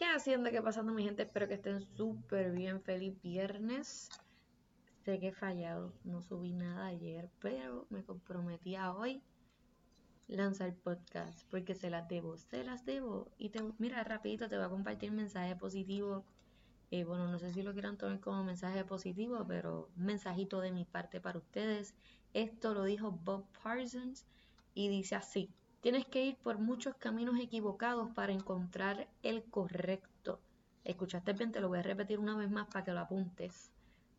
¿Qué haciendo? ¿Qué pasando mi gente? Espero que estén súper bien. Feliz viernes. Sé que he fallado, no subí nada ayer, pero me comprometí a hoy lanzar podcast porque se las debo, se las debo. Y te, mira, rapidito te voy a compartir mensaje positivo. Eh, bueno, no sé si lo quieran tomar como mensaje positivo, pero mensajito de mi parte para ustedes. Esto lo dijo Bob Parsons y dice así. Tienes que ir por muchos caminos equivocados para encontrar el correcto. Escuchaste bien, te lo voy a repetir una vez más para que lo apuntes.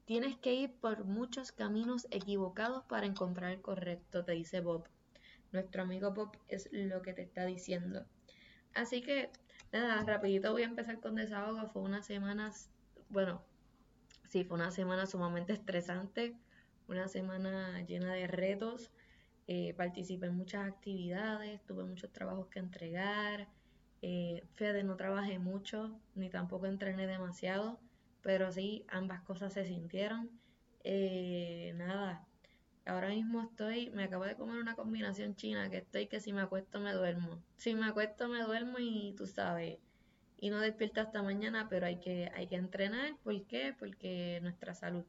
Tienes que ir por muchos caminos equivocados para encontrar el correcto, te dice Bob. Nuestro amigo Bob es lo que te está diciendo. Así que, nada, rapidito voy a empezar con desahogo. Fue una semana, bueno, sí, fue una semana sumamente estresante, una semana llena de retos eh, participé en muchas actividades, tuve muchos trabajos que entregar. Eh, Fede no trabajé mucho, ni tampoco entrené demasiado, pero sí, ambas cosas se sintieron. Eh, nada, ahora mismo estoy, me acabo de comer una combinación china que estoy que si me acuesto me duermo. Si me acuesto me duermo y tú sabes, y no despierto hasta mañana, pero hay que, hay que entrenar. ¿Por qué? Porque nuestra salud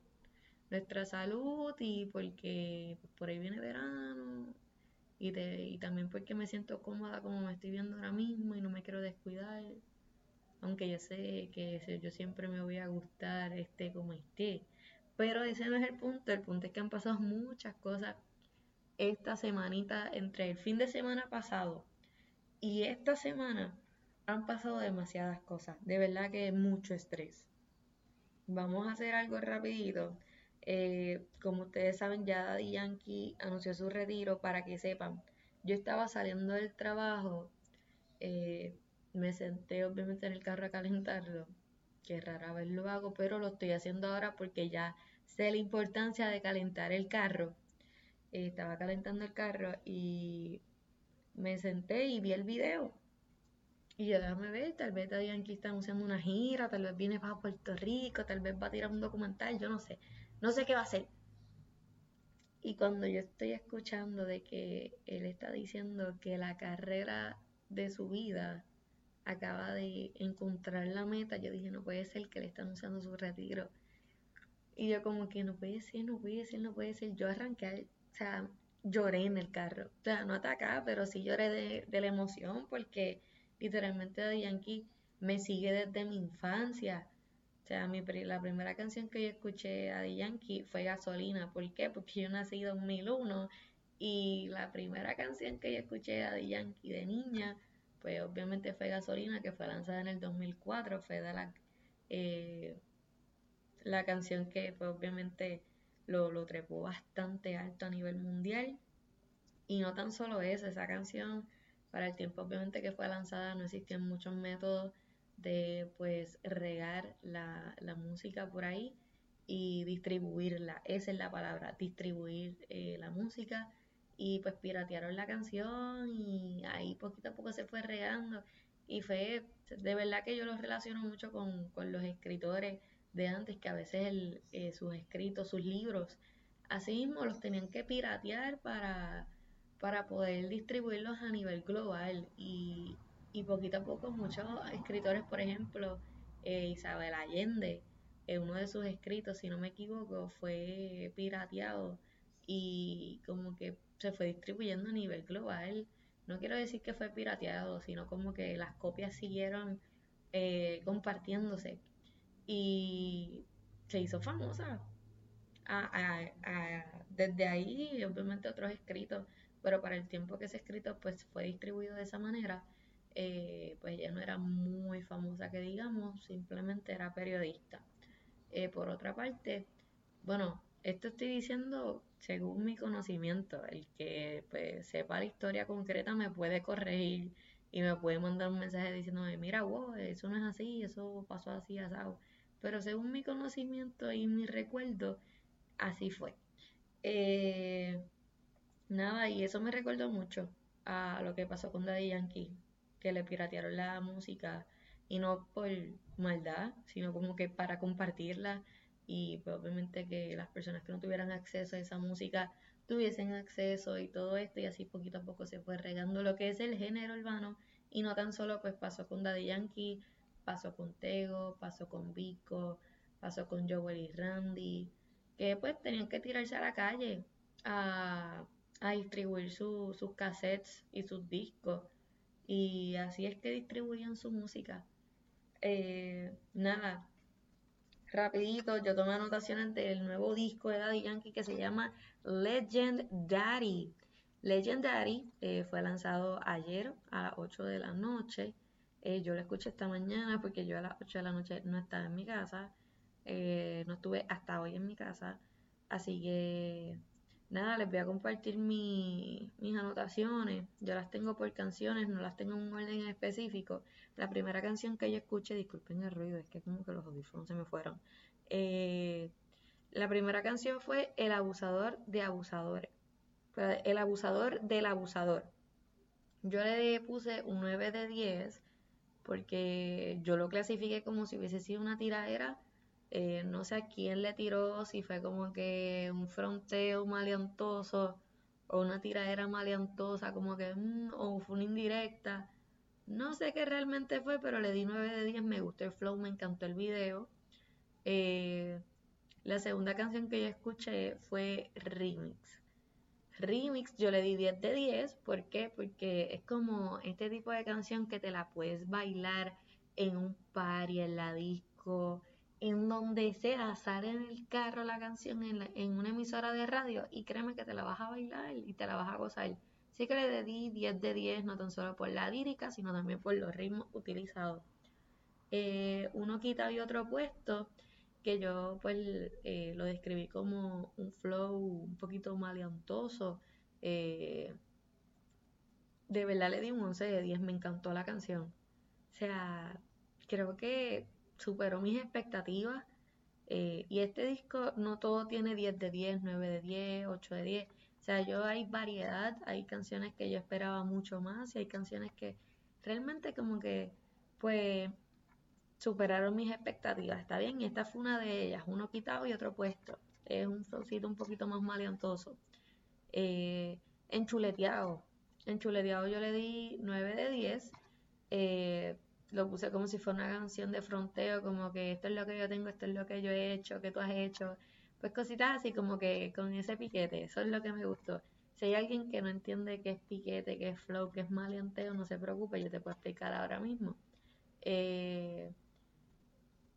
nuestra salud y porque por ahí viene verano y, y también porque me siento cómoda como me estoy viendo ahora mismo y no me quiero descuidar. Aunque yo sé que yo siempre me voy a gustar este como esté. Pero ese no es el punto. El punto es que han pasado muchas cosas esta semanita entre el fin de semana pasado y esta semana han pasado demasiadas cosas. De verdad que mucho estrés. Vamos a hacer algo rapidito eh, como ustedes saben, ya Daddy Yankee anunció su retiro para que sepan. Yo estaba saliendo del trabajo, eh, me senté obviamente en el carro a calentarlo, que rara vez lo hago, pero lo estoy haciendo ahora porque ya sé la importancia de calentar el carro. Eh, estaba calentando el carro y me senté y vi el video. Y yo, déjame ver, tal vez Daddy Yankee está anunciando una gira, tal vez viene para Puerto Rico, tal vez va a tirar un documental, yo no sé no sé qué va a hacer. Y cuando yo estoy escuchando de que él está diciendo que la carrera de su vida acaba de encontrar la meta, yo dije, no puede ser que le está anunciando su retiro. Y yo como que no puede ser, no puede ser, no puede ser. Yo arranqué, o sea, lloré en el carro. O sea, no atacaba, pero sí lloré de, de la emoción porque literalmente de Yankee me sigue desde mi infancia. Sea, mi, la primera canción que yo escuché a The Yankee fue Gasolina. ¿Por qué? Porque yo nací en 2001 y la primera canción que yo escuché a The Yankee de niña, pues obviamente fue Gasolina, que fue lanzada en el 2004. Fue de la, eh, la canción que pues, obviamente lo, lo trepó bastante alto a nivel mundial. Y no tan solo eso, esa canción, para el tiempo obviamente que fue lanzada, no existían muchos métodos de pues regar la, música por ahí y distribuirla. Esa es la palabra, distribuir eh, la música. Y pues piratearon la canción y ahí poquito a poco se fue regando. Y fue, de verdad que yo lo relaciono mucho con, los escritores de antes, que a veces eh, sus escritos, sus libros, así mismo los tenían que piratear para, para poder distribuirlos a nivel global. Y, y poquito a poco muchos escritores, por ejemplo, eh, Isabel Allende, eh, uno de sus escritos, si no me equivoco, fue pirateado y como que se fue distribuyendo a nivel global. No quiero decir que fue pirateado, sino como que las copias siguieron eh, compartiéndose y se hizo famosa. desde ahí, obviamente otros escritos, pero para el tiempo que ese escrito pues fue distribuido de esa manera, eh, pues ella no era muy famosa que digamos, simplemente era periodista. Eh, por otra parte, bueno, esto estoy diciendo según mi conocimiento, el que pues, sepa la historia concreta me puede corregir y me puede mandar un mensaje diciéndome, mira, wow, eso no es así, eso pasó así, asado. Pero según mi conocimiento y mi recuerdo, así fue. Eh, nada, y eso me recuerdo mucho a lo que pasó con Daddy Yankee que le piratearon la música y no por maldad, sino como que para compartirla y pues, obviamente que las personas que no tuvieran acceso a esa música tuviesen acceso y todo esto y así poquito a poco se fue regando lo que es el género urbano y no tan solo pues pasó con Daddy Yankee, pasó con Tego, pasó con Vico, pasó con Joel y Randy, que pues tenían que tirarse a la calle a, distribuir sus cassettes y sus discos. Y así es que distribuían su música. Eh, nada, rapidito, yo tomé anotaciones del nuevo disco de Daddy Yankee que se llama Legend Daddy. Legendary eh, fue lanzado ayer a las 8 de la noche. Eh, yo lo escuché esta mañana porque yo a las 8 de la noche no estaba en mi casa. Eh, no estuve hasta hoy en mi casa. Así que nada, les voy a compartir mis anotaciones. Yo las tengo por canciones, no las tengo en un orden específico. La primera canción que yo escuché, disculpen el ruido, es que como que los audífonos se me fueron. la primera canción fue El abusador de abusadores el abusador del abusador. Yo le puse un 9 de 10 porque yo lo clasifiqué como si hubiese sido una tiradera. Eh, no sé a quién le tiró, si fue como que un fronteo maleantoso o una tiradera maleantosa, como que, mm, o fue una indirecta. No sé qué realmente fue, pero le di 9 de 10, me gustó el flow, me encantó el video. Eh, la segunda canción que yo escuché fue Remix. Remix yo le di 10 de 10. ¿Por qué? Porque es como este tipo de canción que te la puedes bailar en un party, en la disco, en donde sea, sale en el carro la canción en, una emisora de radio y créeme que te la vas a bailar y te la vas a gozar. Así que le di 10 de 10, no tan solo por la lírica, sino también por los ritmos utilizados. Eh, uno quita y otro puesto que yo pues eh, lo describí como un flow un poquito maleantoso. Eh, de verdad le di un 11 de 10, me encantó la canción. O sea, creo que superó mis expectativas. Eh, y este disco no todo tiene 10 de 10, 9 de 10, 8 de 10. O sea, yo hay variedad, hay canciones que yo esperaba mucho más y hay canciones que realmente como que pues superaron mis expectativas. Está bien, y esta fue una de ellas, uno quitado y otro puesto. Es un flowcito un poquito más maleantoso. Eh, enchuleteado. Enchuleteado yo le di 9 de 10. Eh, lo puse como si fuera una canción de fronteo, como que esto es lo que yo tengo, esto es lo que yo he hecho, que tú has hecho. Pues cositas así como que con ese piquete, eso es lo que me gustó. Si hay alguien que no entiende qué es piquete, qué es flow, qué es maleanteo, no se preocupe, yo te puedo explicar ahora mismo. Eh,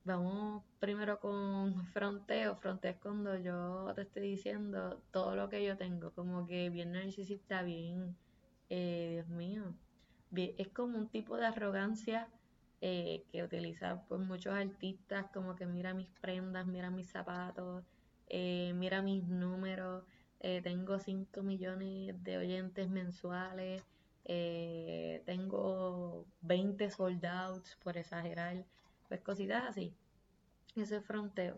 Vamos primero con fronteo. Fronteo es cuando yo te estoy diciendo todo lo que yo tengo, como que bien narcisista, bien, eh, Dios mío. es como un tipo de arrogancia eh, que utilizan pues, muchos artistas, como que mira mis prendas, mira mis zapatos, eh, mira mis números. tengo 5 millones de oyentes mensuales. tengo 20 soldados, por exagerar pues cositas así. Ese fronteo.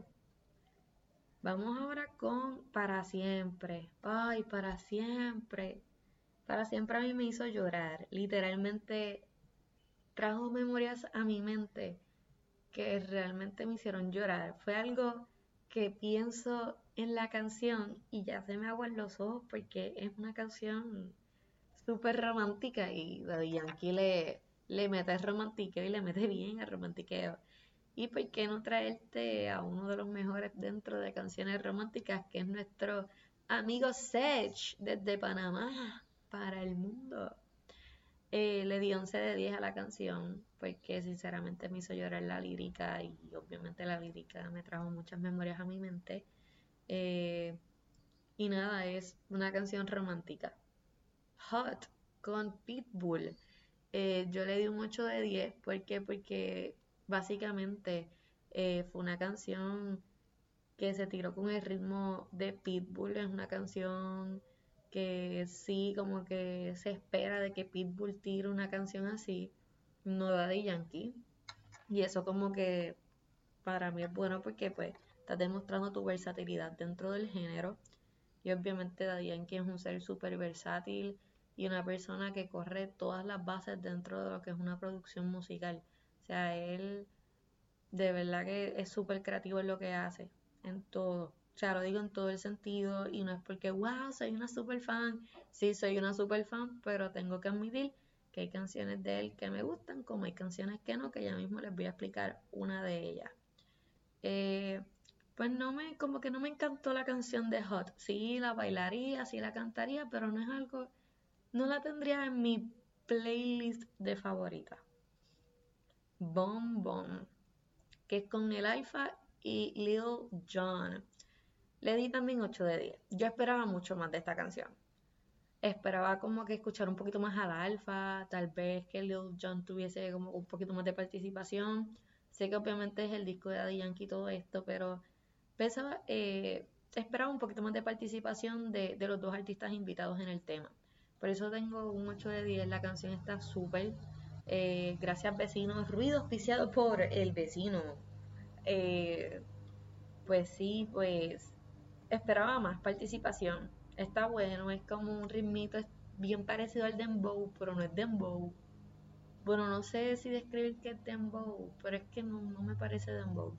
Vamos ahora con para siempre. Ay, para siempre. Para siempre a mí me hizo llorar. Literalmente trajo memorias a mi mente que realmente me hicieron llorar. Fue algo que pienso en la canción y ya se me aguan los ojos porque es una canción súper romántica y Daddy Yankee le, le mete romantiqueo y le mete bien el romantiqueo. Y por qué no traerte a uno de los mejores dentro de canciones románticas, que es nuestro amigo Sech desde Panamá para el mundo. Eh, le di 11 de 10 a la canción porque sinceramente me hizo llorar la lírica y obviamente la lírica me trajo muchas memorias a mi mente. Eh, y nada, es una canción romántica. Hot con Pitbull. Eh, yo le di un 8 de 10. ¿Por qué? Porque básicamente eh, fue una canción que se tiró con el ritmo de Pitbull. Es una canción que sí, como que se espera de que Pitbull tire una canción así, no da de Yankee. Y eso como que para mí es bueno porque pues estás demostrando tu versatilidad dentro del género. Y obviamente Daddy Yankee es un ser súper versátil y una persona que corre todas las bases dentro de lo que es una producción musical. O sea, él de verdad que es súper creativo en lo que hace, en todo. O sea, lo digo en todo el sentido y no es porque, wow, soy una super fan. Sí, soy una super fan, pero tengo que admitir que hay canciones de él que me gustan, como hay canciones que no, que ya mismo les voy a explicar una de ellas. Eh, pues no me, como que no me encantó la canción de Hot. Sí, la bailaría, sí la cantaría, pero no es algo, no la tendría en mi playlist de favorita. Bom Bom, que es con el Alfa y Lil Jon. Le di también 8 de 10. Yo esperaba mucho más de esta canción. Esperaba como que escuchar un poquito más al Alfa, tal vez que Lil Jon tuviese como un poquito más de participación. Sé que obviamente es el disco de Daddy y todo esto, pero pensaba, eh, esperaba un poquito más de participación de, de los dos artistas invitados en el tema. Por eso tengo un 8 de 10. La canción está súper. Eh, gracias vecinos. Ruido auspiciado por el vecino. Eh, pues sí, pues esperaba más participación. Está bueno, es como un ritmito bien parecido al dembow, pero no es dembow. Bueno, no sé si describir qué es dembow, pero es que no, me parece dembow.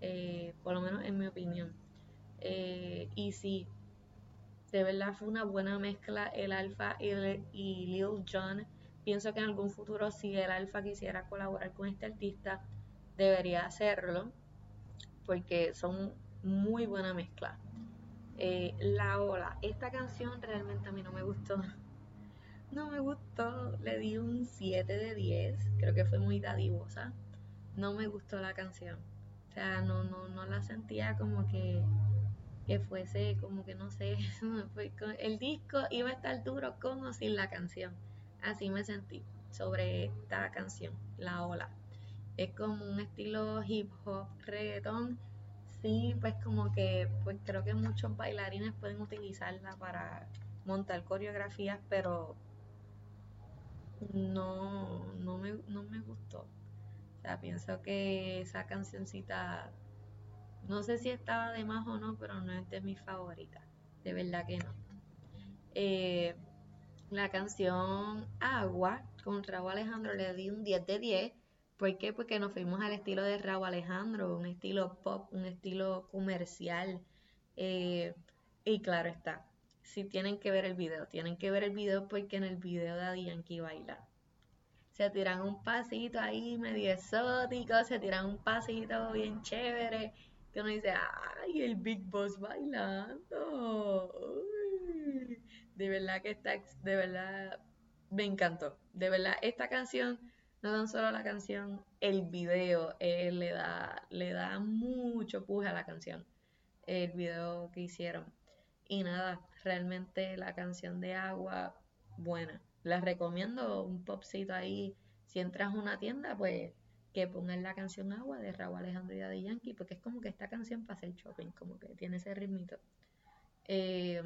Eh, por lo menos en mi opinión. y sí, de verdad fue una buena mezcla el Alfa y, Lil Jon. Pienso que en algún futuro si el Alfa quisiera colaborar con este artista, debería hacerlo porque son muy buena mezcla. Eh, la Ola, esta canción realmente a mí no me gustó. No me gustó, le di un 7 de 10, creo que fue muy dadivosa. No me gustó la canción. O sea, no, no, no la sentía como que que fuese como que no sé, el disco iba a estar duro con o sin la canción. Así me sentí sobre esta canción, La Ola. Es como un estilo hip hop, reggaeton. Sí, pues como que pues creo que muchos bailarines pueden utilizarla para montar coreografías, pero no, no, me, no me gustó. O sea, pienso que esa cancioncita no sé si estaba de más o no, pero no es de mis favoritas. De verdad que no. Eh, la canción Agua con Raúl Alejandro le di un 10 de 10. ¿Por qué? Porque nos fuimos al estilo de Raúl Alejandro, un estilo pop, un estilo comercial. Eh, y claro está, si tienen que ver el video, tienen que ver el video porque en el video de Yankee baila. Se tiran un pasito ahí medio exótico, se tiran un pasito bien chévere que uno dice, ay, el Big Boss bailando. De verdad que está, de verdad, me encantó. De verdad, esta canción, no tan solo la canción, el video eh, le, da, le da mucho puje a la canción. El video que hicieron. Y nada, realmente la canción de agua, buena. La recomiendo un popcito ahí. Si entras a una tienda, pues que pongan la canción Agua de Raúl Alejandro y de Yankee, porque es como que esta canción para hacer shopping, como que tiene ese ritmito. Eh,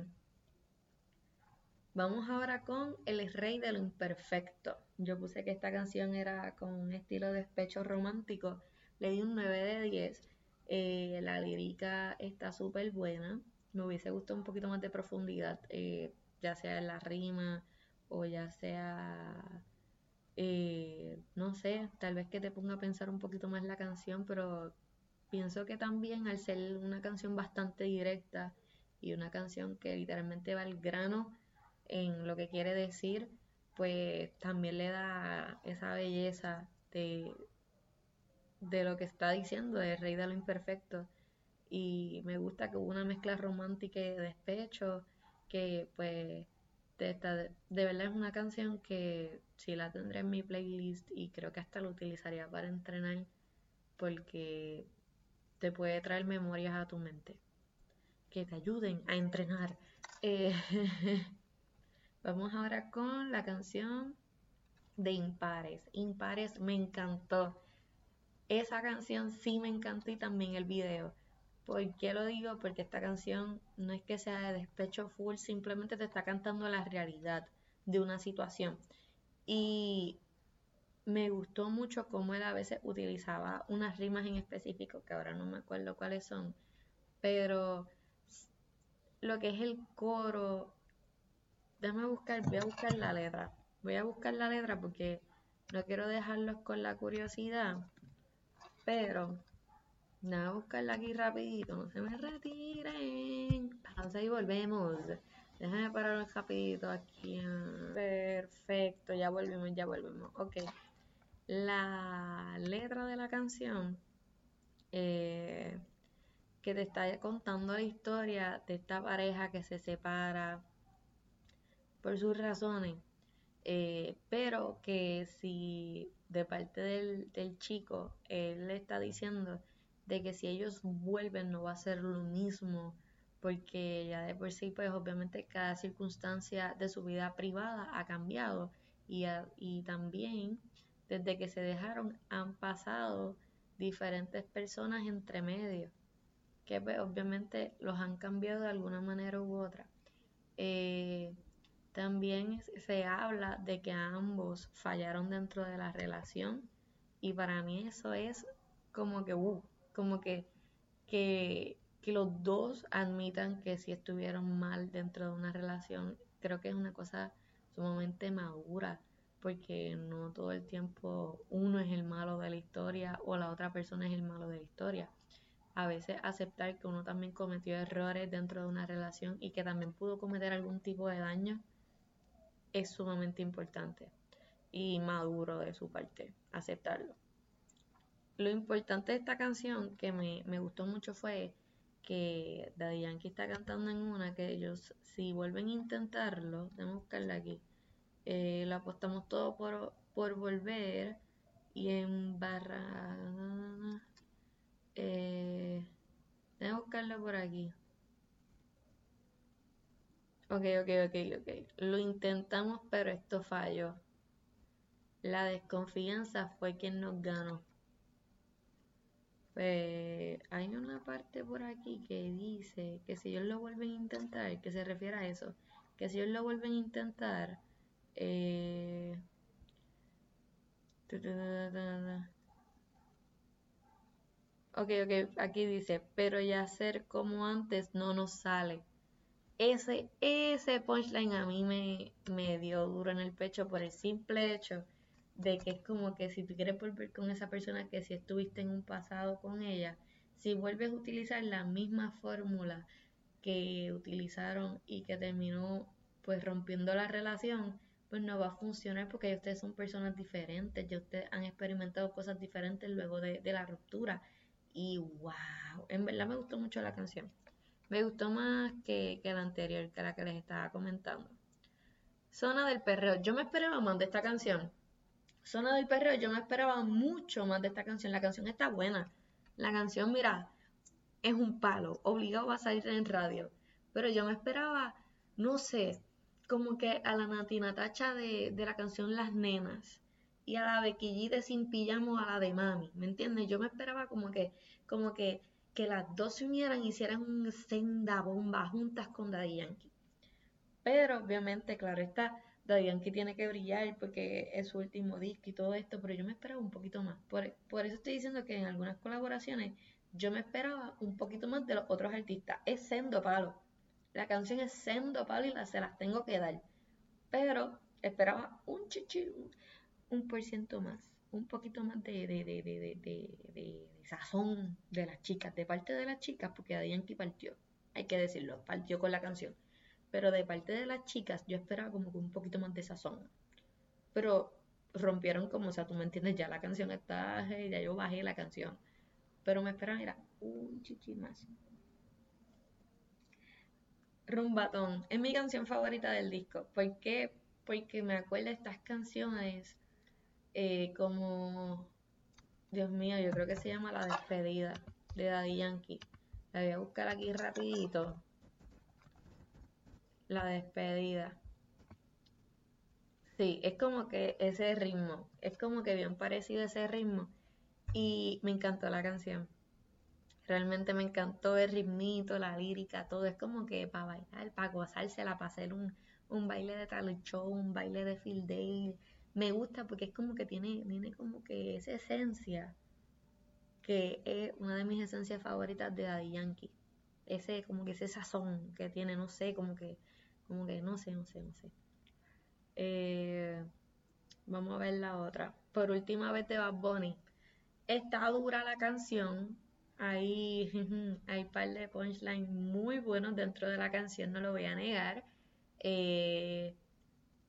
vamos ahora con El Rey de lo Imperfecto. Yo puse que esta canción era con un estilo de despecho romántico. Le di un 9 de 10. Eh, la lírica está súper buena. Me hubiese gustado un poquito más de profundidad, eh, ya sea en la rima o ya sea eh, no sé, tal vez que te ponga a pensar un poquito más la canción, pero pienso que también al ser una canción bastante directa y una canción que literalmente va al grano en lo que quiere decir, pues también le da esa belleza de, de lo que está diciendo, de Rey de lo Imperfecto. Y me gusta que hubo una mezcla romántica y de despecho, que pues de, verdad es una canción que sí la tendré en mi playlist y creo que hasta la utilizaría para entrenar porque te puede traer memorias a tu mente que te ayuden a entrenar. Eh, vamos ahora con la canción de Impares. Impares me encantó. Esa canción sí me encantó y también el video. ¿Por qué lo digo? Porque esta canción no es que sea de despecho full, simplemente te está cantando la realidad de una situación. Y me gustó mucho cómo él a veces utilizaba unas rimas en específico, que ahora no me acuerdo cuáles son, pero lo que es el coro, déjame buscar, voy a buscar la letra, voy a buscar la letra porque no quiero dejarlos con la curiosidad, pero Nada, buscarla aquí rapidito, no se me retiren. Pausa y volvemos. Déjame parar un rapidito aquí. Perfecto, ya volvemos, ya volvemos. Ok. La letra de la canción eh, que te está contando la historia de esta pareja que se separa por sus razones. Eh, pero que si de parte del, del chico él le está diciendo de que si ellos vuelven no va a ser lo mismo porque ya de por sí, pues obviamente cada circunstancia de su vida privada ha cambiado y, y también desde que se dejaron han pasado diferentes personas entre medio que pues, obviamente los han cambiado de alguna manera u otra. Eh, también se habla de que ambos fallaron dentro de la relación y para mí eso es como que, uh, como que, que que los dos admitan que si estuvieron mal dentro de una relación, creo que es una cosa sumamente madura, porque no todo el tiempo uno es el malo de la historia o la otra persona es el malo de la historia. A veces aceptar que uno también cometió errores dentro de una relación y que también pudo cometer algún tipo de daño es sumamente importante y maduro de su parte aceptarlo. Lo importante de esta canción que me, me gustó mucho fue que Daddy Yankee está cantando en una que ellos, si vuelven a intentarlo, tenemos que buscarla aquí, eh, apostamos todo por, por volver y en barra... Eh, que buscarlo por aquí. Ok, ok, ok, ok. Lo intentamos, pero esto falló. La desconfianza fue quien nos ganó. Pues hay una parte por aquí que dice que si ellos lo vuelven a intentar, que se refiere a eso, que si ellos lo vuelven a intentar, eh, Ok, ok, aquí dice, pero ya ser como antes no nos sale. Ese, ese punchline a mí me, me dio duro en el pecho por el simple hecho de que es como que si tú quieres volver con esa persona que si estuviste en un pasado con ella, si vuelves a utilizar la misma fórmula que utilizaron y que terminó pues rompiendo la relación, pues no va a funcionar porque ustedes son personas diferentes, ya ustedes han experimentado cosas diferentes luego de, la ruptura. Y wow, en verdad me gustó mucho la canción. Me gustó más que, que la anterior, que la que les estaba comentando. Zona del perreo. Yo me esperaba más de esta canción Zona del Perreo, yo me esperaba mucho más de esta canción. La canción está buena. La canción, mira, es un palo. Obligado a salir en radio. Pero yo me esperaba, no sé, como que a la Nati Natacha de, de la canción Las Nenas y a la Becky de Sin Pijamo a la de Mami. ¿Me entiendes? Yo me esperaba como que, como que, que las dos se unieran y hicieran un senda bomba juntas con Daddy Yankee. Pero obviamente, claro está, Daddy Yankee tiene que brillar porque es su último disco y todo esto, pero yo me esperaba un poquito más. Por, eso estoy diciendo que en algunas colaboraciones yo me esperaba un poquito más de los otros artistas. Es sendo palo. La canción es sendo palo y la, se las tengo que dar. Pero esperaba un chichi, un, por ciento más, un poquito más de, de, de, de, sazón de las chicas, de parte de las chicas, porque Daddy Yankee partió, hay que decirlo, partió con la canción. Pero de parte de las chicas, yo esperaba como que un poquito más de sazón. Pero rompieron como, o sea, tú me entiendes, ya la canción está, ya yo bajé la canción. Pero me esperaban, era un chichi más. Rumbatón, es mi canción favorita del disco. ¿Por qué? Porque me acuerdo de estas canciones eh, como, Dios mío, yo creo que se llama La Despedida de Daddy Yankee. La voy a buscar aquí rapidito la despedida. Sí, es como que ese ritmo, es como que bien parecido ese ritmo y me encantó la canción. Realmente me encantó el ritmito, la lírica, todo. Es como que para bailar, para gozársela, para hacer un, un baile de talent show, un baile de field day. Me gusta porque es como que tiene, tiene como que esa esencia que es una de mis esencias favoritas de Daddy Yankee. Ese, como que ese sazón que tiene, no sé, como que como que no sé, no sé, no sé. Eh, vamos a ver la otra. Por última vez de Bad Bunny. Está dura la canción. Hay, hay par de punchlines muy buenos dentro de la canción, no lo voy a negar. Eh,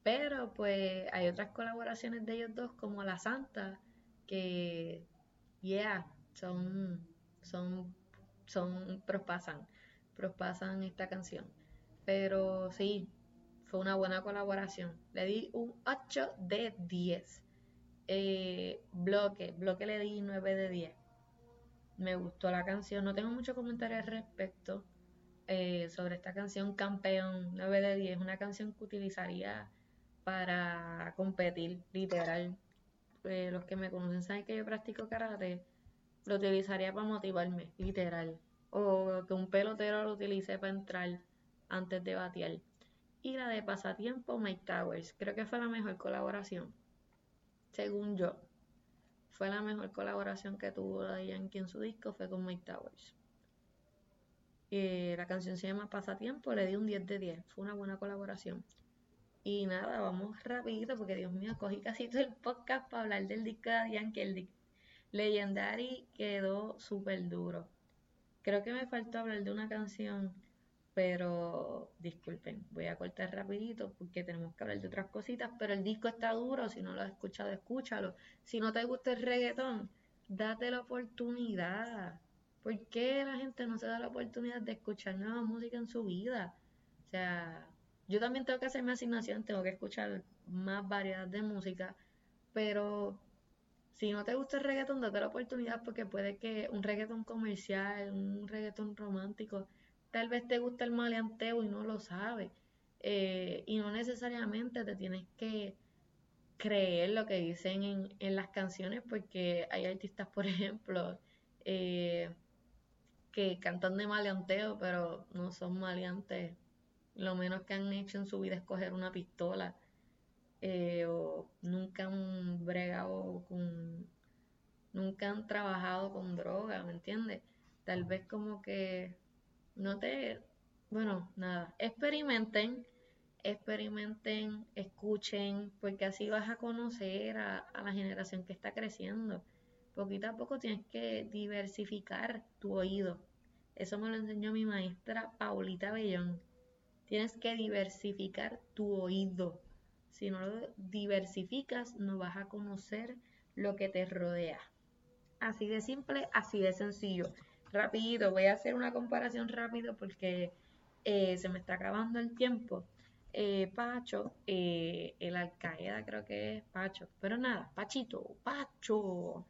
pero pues hay otras colaboraciones de ellos dos como La Santa que, yeah, son, son, son, prospasan, prospasan esta canción. Pero sí, fue una buena colaboración. Le di un 8 de 10. Eh, bloque, bloque le di 9 de 10. Me gustó la canción, no tengo mucho comentario al respecto eh, sobre esta canción Campeón 9 de 10. Una canción que utilizaría para competir, literal. Eh, los que me conocen saben que yo practico karate, lo utilizaría para motivarme, literal. O que un pelotero lo utilice para entrar antes de batear. Y la de pasatiempo, Mike Towers. Creo que fue la mejor colaboración, según yo. Fue la mejor colaboración que tuvo la Yankee en su disco, fue con Mike Towers. Eh, la canción se llama Pasatiempo, le di un 10 de 10. Fue una buena colaboración. Y nada, vamos rapidito porque Dios mío, cogí casi todo el podcast para hablar del disco de Yankee. El Legendary quedó súper duro. Creo que me faltó hablar de una canción, pero disculpen, voy a cortar rapidito porque tenemos que hablar de otras cositas, pero el disco está duro, si no lo has escuchado, escúchalo. Si no te gusta el reggaetón, date la oportunidad. ¿Por qué la gente no se da la oportunidad de escuchar nueva música en su vida? O sea, yo también tengo que hacer mi asignación, tengo que escuchar más variedad de música, pero si no te gusta el reggaetón, date la oportunidad porque puede que un reggaetón comercial, un reggaetón romántico, tal vez te guste el maleanteo y no lo sabes. Eh, y no necesariamente te tienes que creer lo que dicen en, en las canciones porque hay artistas, por ejemplo, eh, que cantan de maleanteo, pero no son maleantes. Lo menos que han hecho en su vida es coger una pistola. Eh, o nunca han bregado con. Nunca han trabajado con droga, ¿me entiendes? Tal vez como que no te. Bueno, nada. Experimenten, experimenten, escuchen, porque así vas a conocer a, a la generación que está creciendo poquito a poco tienes que diversificar tu oído. Eso me lo enseñó mi maestra Paulita Bellón. Tienes que diversificar tu oído. Si no lo diversificas, no vas a conocer lo que te rodea. Así de simple, así de sencillo. Rapidito, voy a hacer una comparación rápido porque eh, se me está acabando el tiempo. Eh, Pacho, eh, el Alcaeda creo que es Pacho, pero nada, Pachito, Pacho.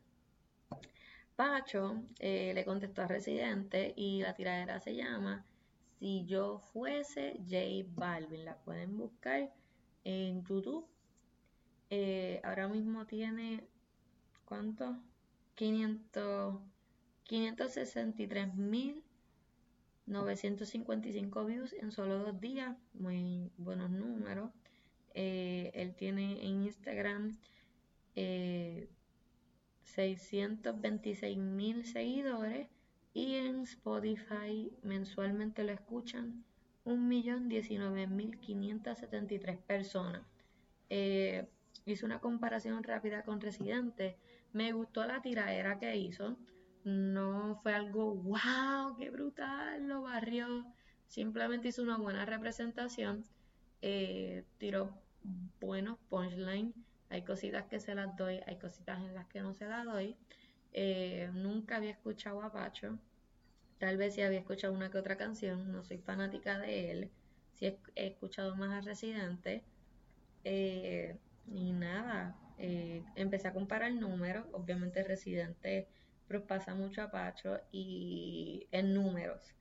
Pacho le contestó a Residente y la tiradera se llama Si yo fuese J Balvin. La pueden buscar en YouTube. Eh, ahora mismo tiene, ¿cuánto? 500, 563.955 views en solo dos días. Muy buenos números. Eh, él tiene en Instagram 626 mil seguidores y en Spotify mensualmente lo escuchan 1.019.573 personas. Eh, hice una comparación rápida con Residente. Me gustó la tiradera que hizo. No fue algo wow, qué brutal, lo barrió. Simplemente hizo una buena representación. Eh, tiró buenos punchlines hay cositas que se las doy, hay cositas en las que no se las doy. Eh, nunca había escuchado a Pacho. Tal vez sí había escuchado una que otra canción. No soy fanática de él. Sí he, escuchado más a Residente. Eh, y nada, eh, empecé a comparar números. Obviamente Residente pasa mucho a Pacho y en números.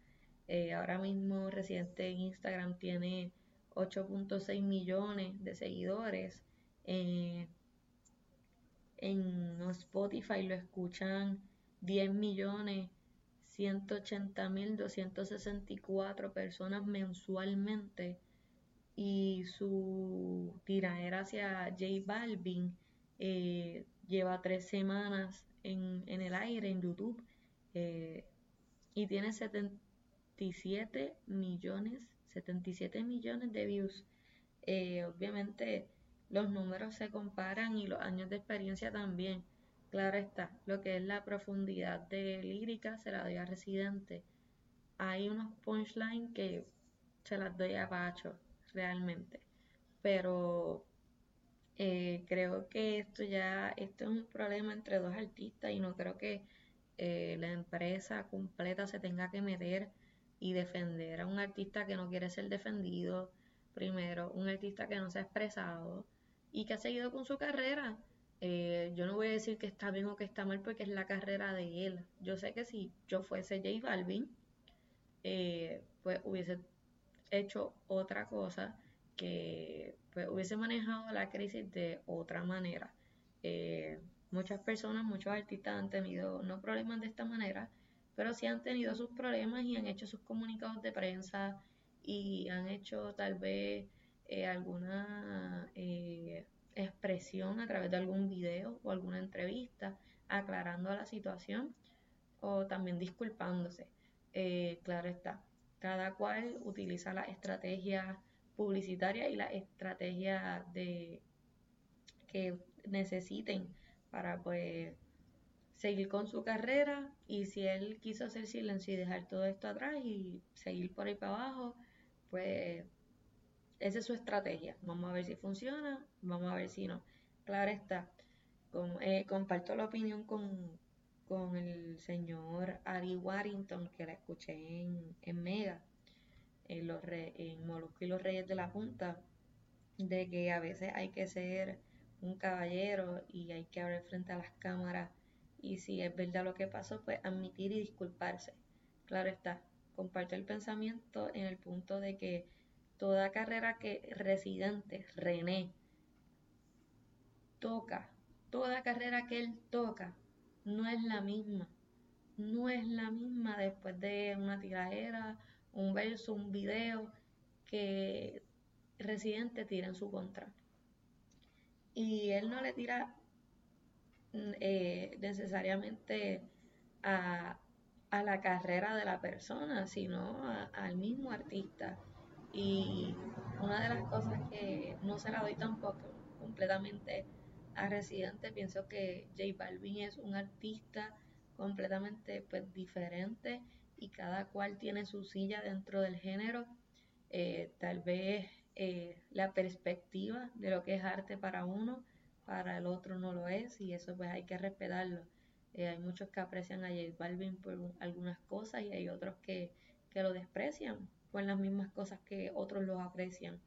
ahora mismo Residente en Instagram tiene 8.6 millones de seguidores eh, en Spotify lo escuchan 10 millones 180 mil 264 personas mensualmente. Y su tiraera hacia J Balvin eh, lleva tres semanas en, el aire en YouTube eh, y tiene 77 millones 77 millones de views. Obviamente los números se comparan y los años de experiencia también. Claro está, lo que es la profundidad de lírica se la doy a Residente. Hay unos punchlines que se las doy a Pacho. realmente. Pero eh, creo que esto ya, esto es un problema entre dos artistas y no creo que eh, la empresa completa se tenga que meter y defender a un artista que no quiere ser defendido, primero, un artista que no se ha expresado y que ha seguido con su carrera. Eh, yo no voy a decir que está bien o que está mal porque es la carrera de él. Yo sé que si yo fuese J Balvin, eh, pues hubiese hecho otra cosa que pues, hubiese manejado la crisis de otra manera. Eh, muchas personas, muchos artistas han tenido no problemas de esta manera, pero sí han tenido sus problemas y han hecho sus comunicados de prensa y han hecho tal vez alguna expresión a través de algún video o alguna entrevista aclarando la situación o también disculpándose. Eh, claro está, cada cual utiliza la estrategia publicitaria y la estrategia de que necesiten para pues seguir con su carrera y si él quiso hacer silencio y dejar todo esto atrás y seguir por ahí para abajo, pues esa es su estrategia. Vamos a ver si funciona, vamos a ver si no. Claro está. Eh, comparto la opinión con, el señor Ari Warrington, que la escuché en, en Mega, en, los en Molusco y los Reyes de la Junta, de que a veces hay que ser un caballero y hay que abrir frente a las cámaras y si es verdad lo que pasó, pues admitir y disculparse. Claro está, comparto el pensamiento en el punto de que toda carrera que Residente, René, toca, toda carrera que él toca, no es la misma. No es la misma después de una tiradera, un verso, un video que Residente tira en su contra. Y él no le tira eh, necesariamente a, la carrera de la persona, sino al mismo artista. Y una de las cosas que no se la doy tampoco completamente a Residente, pienso que J Balvin es un artista completamente pues, diferente y cada cual tiene su silla dentro del género. Eh, tal vez eh, la perspectiva de lo que es arte para uno, para el otro no lo es y eso pues hay que respetarlo. Eh, hay muchos que aprecian a J Balvin por algunas cosas y hay otros que, que lo desprecian con las mismas cosas que otros los aprecian.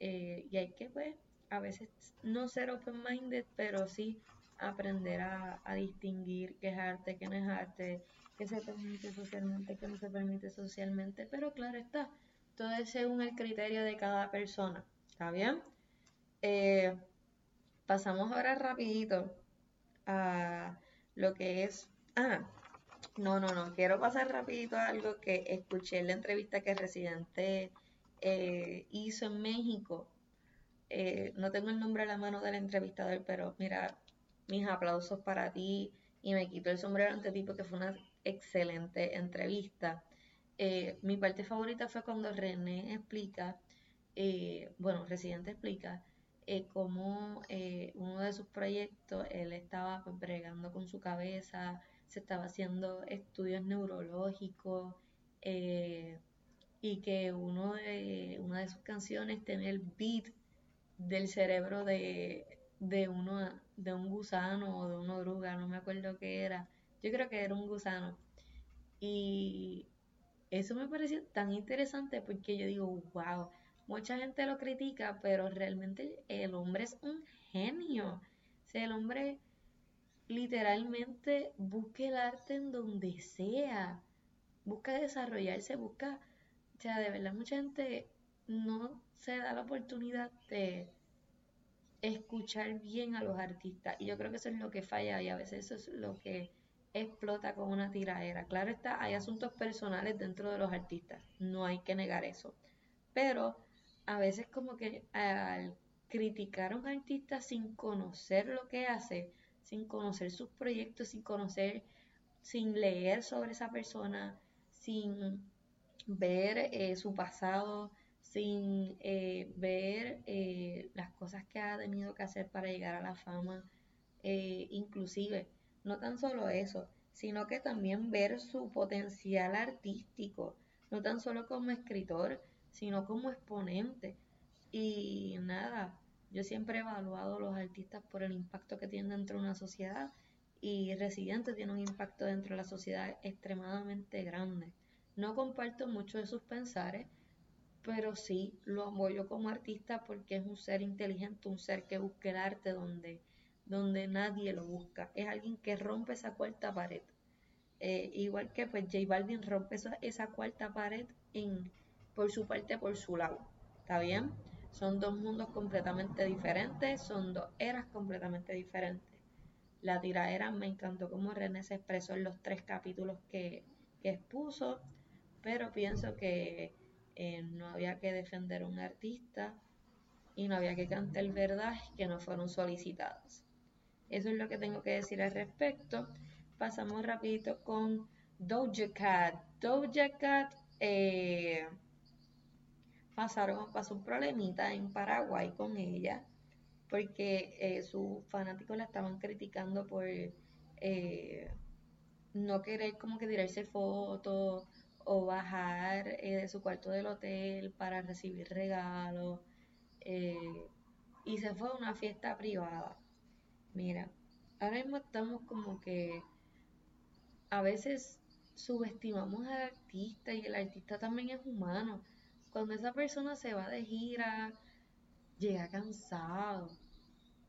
Eh, y hay que, pues, a veces no ser open-minded, pero sí aprender a, distinguir qué es arte, qué no es arte, qué se permite socialmente, qué no se permite socialmente. Pero claro está, todo es según el criterio de cada persona. ¿Está bien? Eh, pasamos ahora rapidito a lo que es... Ah, no, no, no. Quiero pasar rapidito a algo que escuché en la entrevista que Residente eh, hizo en México. Eh, no tengo el nombre a la mano del entrevistador, pero mira, mis aplausos para ti y me quito el sombrero ante ti porque fue una excelente entrevista. Eh, mi parte favorita fue cuando René explica, bueno, Residente explica cómo uno de sus proyectos él estaba pues, bregando con su cabeza, se estaba haciendo estudios neurológicos eh, y que uno de, una de sus canciones tenía el beat del cerebro de, de, uno, de un gusano o de una oruga, no me acuerdo qué era. Yo creo que era un gusano. Y eso me pareció tan interesante porque yo digo, wow, mucha gente lo critica, pero realmente el hombre es un genio. O sea, el hombre literalmente busque el arte en donde sea, busca desarrollarse, busca, o sea, de verdad mucha gente no se da la oportunidad de escuchar bien a los artistas y yo creo que eso es lo que falla y a veces eso es lo que explota con una tiradera. Claro está, hay asuntos personales dentro de los artistas, no hay que negar eso, pero a veces como que al criticar a un artista sin conocer lo que hace, sin conocer sus proyectos, sin conocer, sin leer sobre esa persona, sin ver eh, su pasado, sin eh, ver eh, las cosas que ha tenido que hacer para llegar a la fama, inclusive, no tan solo eso, sino que también ver su potencial artístico, no tan solo como escritor, sino como exponente. Y nada, yo siempre he evaluado a los artistas por el impacto que tienen dentro de una sociedad y Residente tiene un impacto dentro de la sociedad extremadamente grande. No comparto mucho de sus pensares, pero sí lo apoyo como artista porque es un ser inteligente, un ser que busca el arte donde, donde nadie lo busca. Es alguien que rompe esa cuarta pared. Eh, igual que pues J Balvin rompe esa, esa cuarta pared en, por su parte, por su lado. ¿Está bien? Son dos mundos completamente diferentes, son dos eras completamente diferentes. La tiraera me encantó como René se expresó en los tres capítulos que, expuso, pero pienso que eh, no había que defender a un artista y no había que cantar verdad que no fueron solicitadas. Eso es lo que tengo que decir al respecto. Pasamos rapidito con Doja Cat. Doja Cat eh, pasaron, pasó un problemita en Paraguay con ella porque eh, sus fanáticos la estaban criticando por eh, no querer como que tirarse fotos o bajar eh, de su cuarto del hotel para recibir regalos y se fue a una fiesta privada. Mira, ahora mismo estamos como que a veces subestimamos al artista y el artista también es humano. Cuando esa persona se va de gira, llega cansado,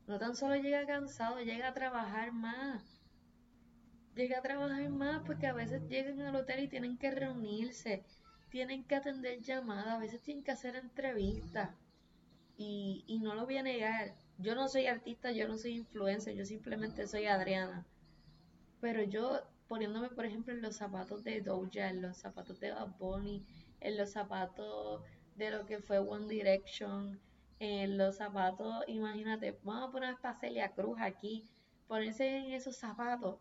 no tan solo llega cansado, llega a trabajar más. Llega a trabajar más porque a veces llegan al hotel y tienen que reunirse, tienen que atender llamadas, a veces tienen que hacer entrevistas. Y, y no lo voy a negar. Yo no soy artista, yo no soy influencer, yo simplemente soy Adriana. Pero yo poniéndome, por ejemplo, en los zapatos de Doja, en los zapatos de Bad Bunny, en los zapatos de lo que fue One Direction, en los zapatos, imagínate, vamos a poner a Celia Cruz aquí, ponerse en esos zapatos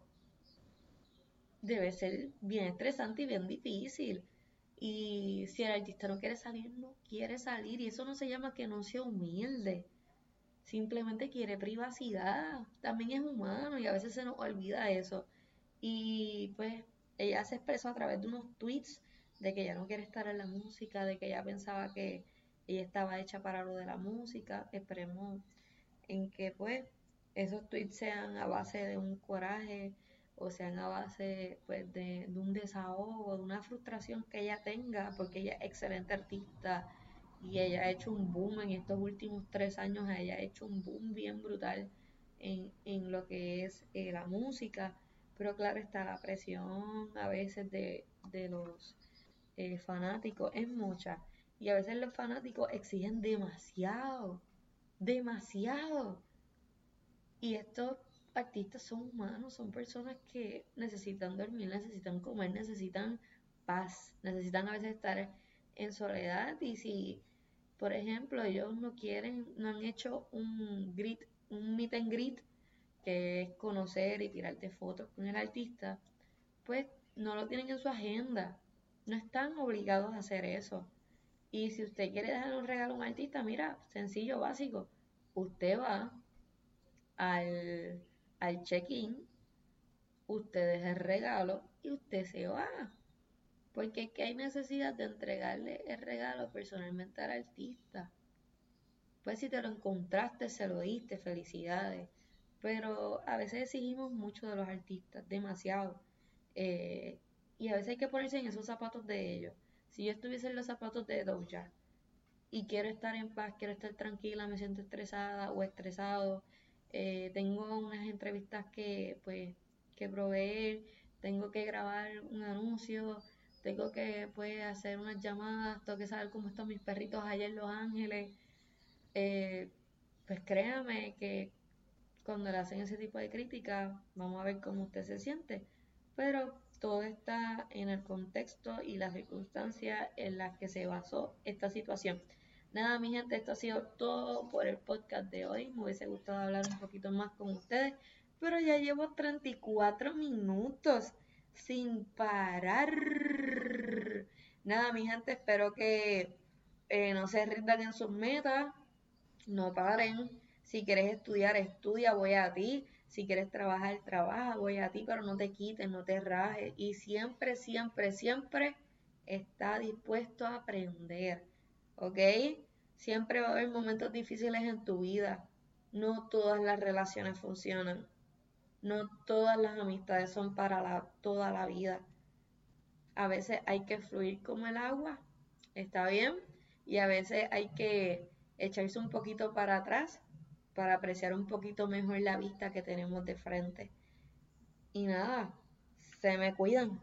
debe ser bien estresante y bien difícil. Y si el artista no quiere salir, no quiere salir. Y eso no se llama que no sea humilde. Simplemente quiere privacidad. También es humano y a veces se nos olvida eso. Y pues ella se expresó a través de unos tweets de que ella no quiere estar en la música, de que ella pensaba que ella estaba hecha para lo de la música. Esperemos en que pues esos tweets sean a base de un coraje o sean a base pues de, un desahogo, de una frustración que ella tenga, porque ella es excelente artista y ella ha hecho un boom en estos últimos tres años, ella ha hecho un boom bien brutal en, en lo que es eh, la música, pero claro está la presión a veces de, de los eh, fanáticos, es mucha. Y a veces los fanáticos exigen demasiado, demasiado. Y estos artistas son humanos, son personas que necesitan dormir, necesitan comer, necesitan paz, necesitan a veces estar en soledad. Y si, por ejemplo, ellos no quieren, no han hecho un grit, un meet and greet, que es conocer y tirarte fotos con el artista, pues no lo tienen en su agenda. No están obligados a hacer eso. Y si usted quiere dejar un regalo a un artista, mira, sencillo, básico. Usted va al, al check-in, usted deja el regalo y usted se va. Porque es que hay necesidad de entregarle el regalo personalmente al artista. Pues si te lo encontraste, se lo diste, felicidades. Pero a veces exigimos mucho de los artistas, demasiado. Eh, y a veces hay que ponerse en esos zapatos de ellos. Si yo estuviese en los zapatos de Doja y quiero estar en paz, quiero estar tranquila, me siento estresada o estresado, eh, tengo unas entrevistas que, pues, que proveer, tengo que grabar un anuncio, tengo que pues, hacer unas llamadas, tengo que saber cómo están mis perritos allá en Los Ángeles. Eh, pues créame que cuando le hacen ese tipo de críticas, vamos a ver cómo usted se siente. Pero todo está en el contexto y las circunstancias en las que se basó esta situación. Nada, mi gente, esto ha sido todo por el podcast de hoy. Me hubiese gustado hablar un poquito más con ustedes, pero ya llevo 34 minutos sin parar. Nada, mi gente, espero que eh, no se rindan en sus metas, no paren. Si quieres estudiar, estudia, voy a ti. Si quieres trabajar, trabaja, voy a ti, pero no te quites, no te rajes. Y siempre, siempre, siempre está dispuesto a aprender. ¿Ok? Siempre va a haber momentos difíciles en tu vida. No todas las relaciones funcionan. No todas las amistades son para toda la vida. A veces hay que fluir como el agua, está bien, y a veces hay que echarse un poquito para atrás para apreciar un poquito mejor la vista que tenemos de frente. Y nada, se me cuidan.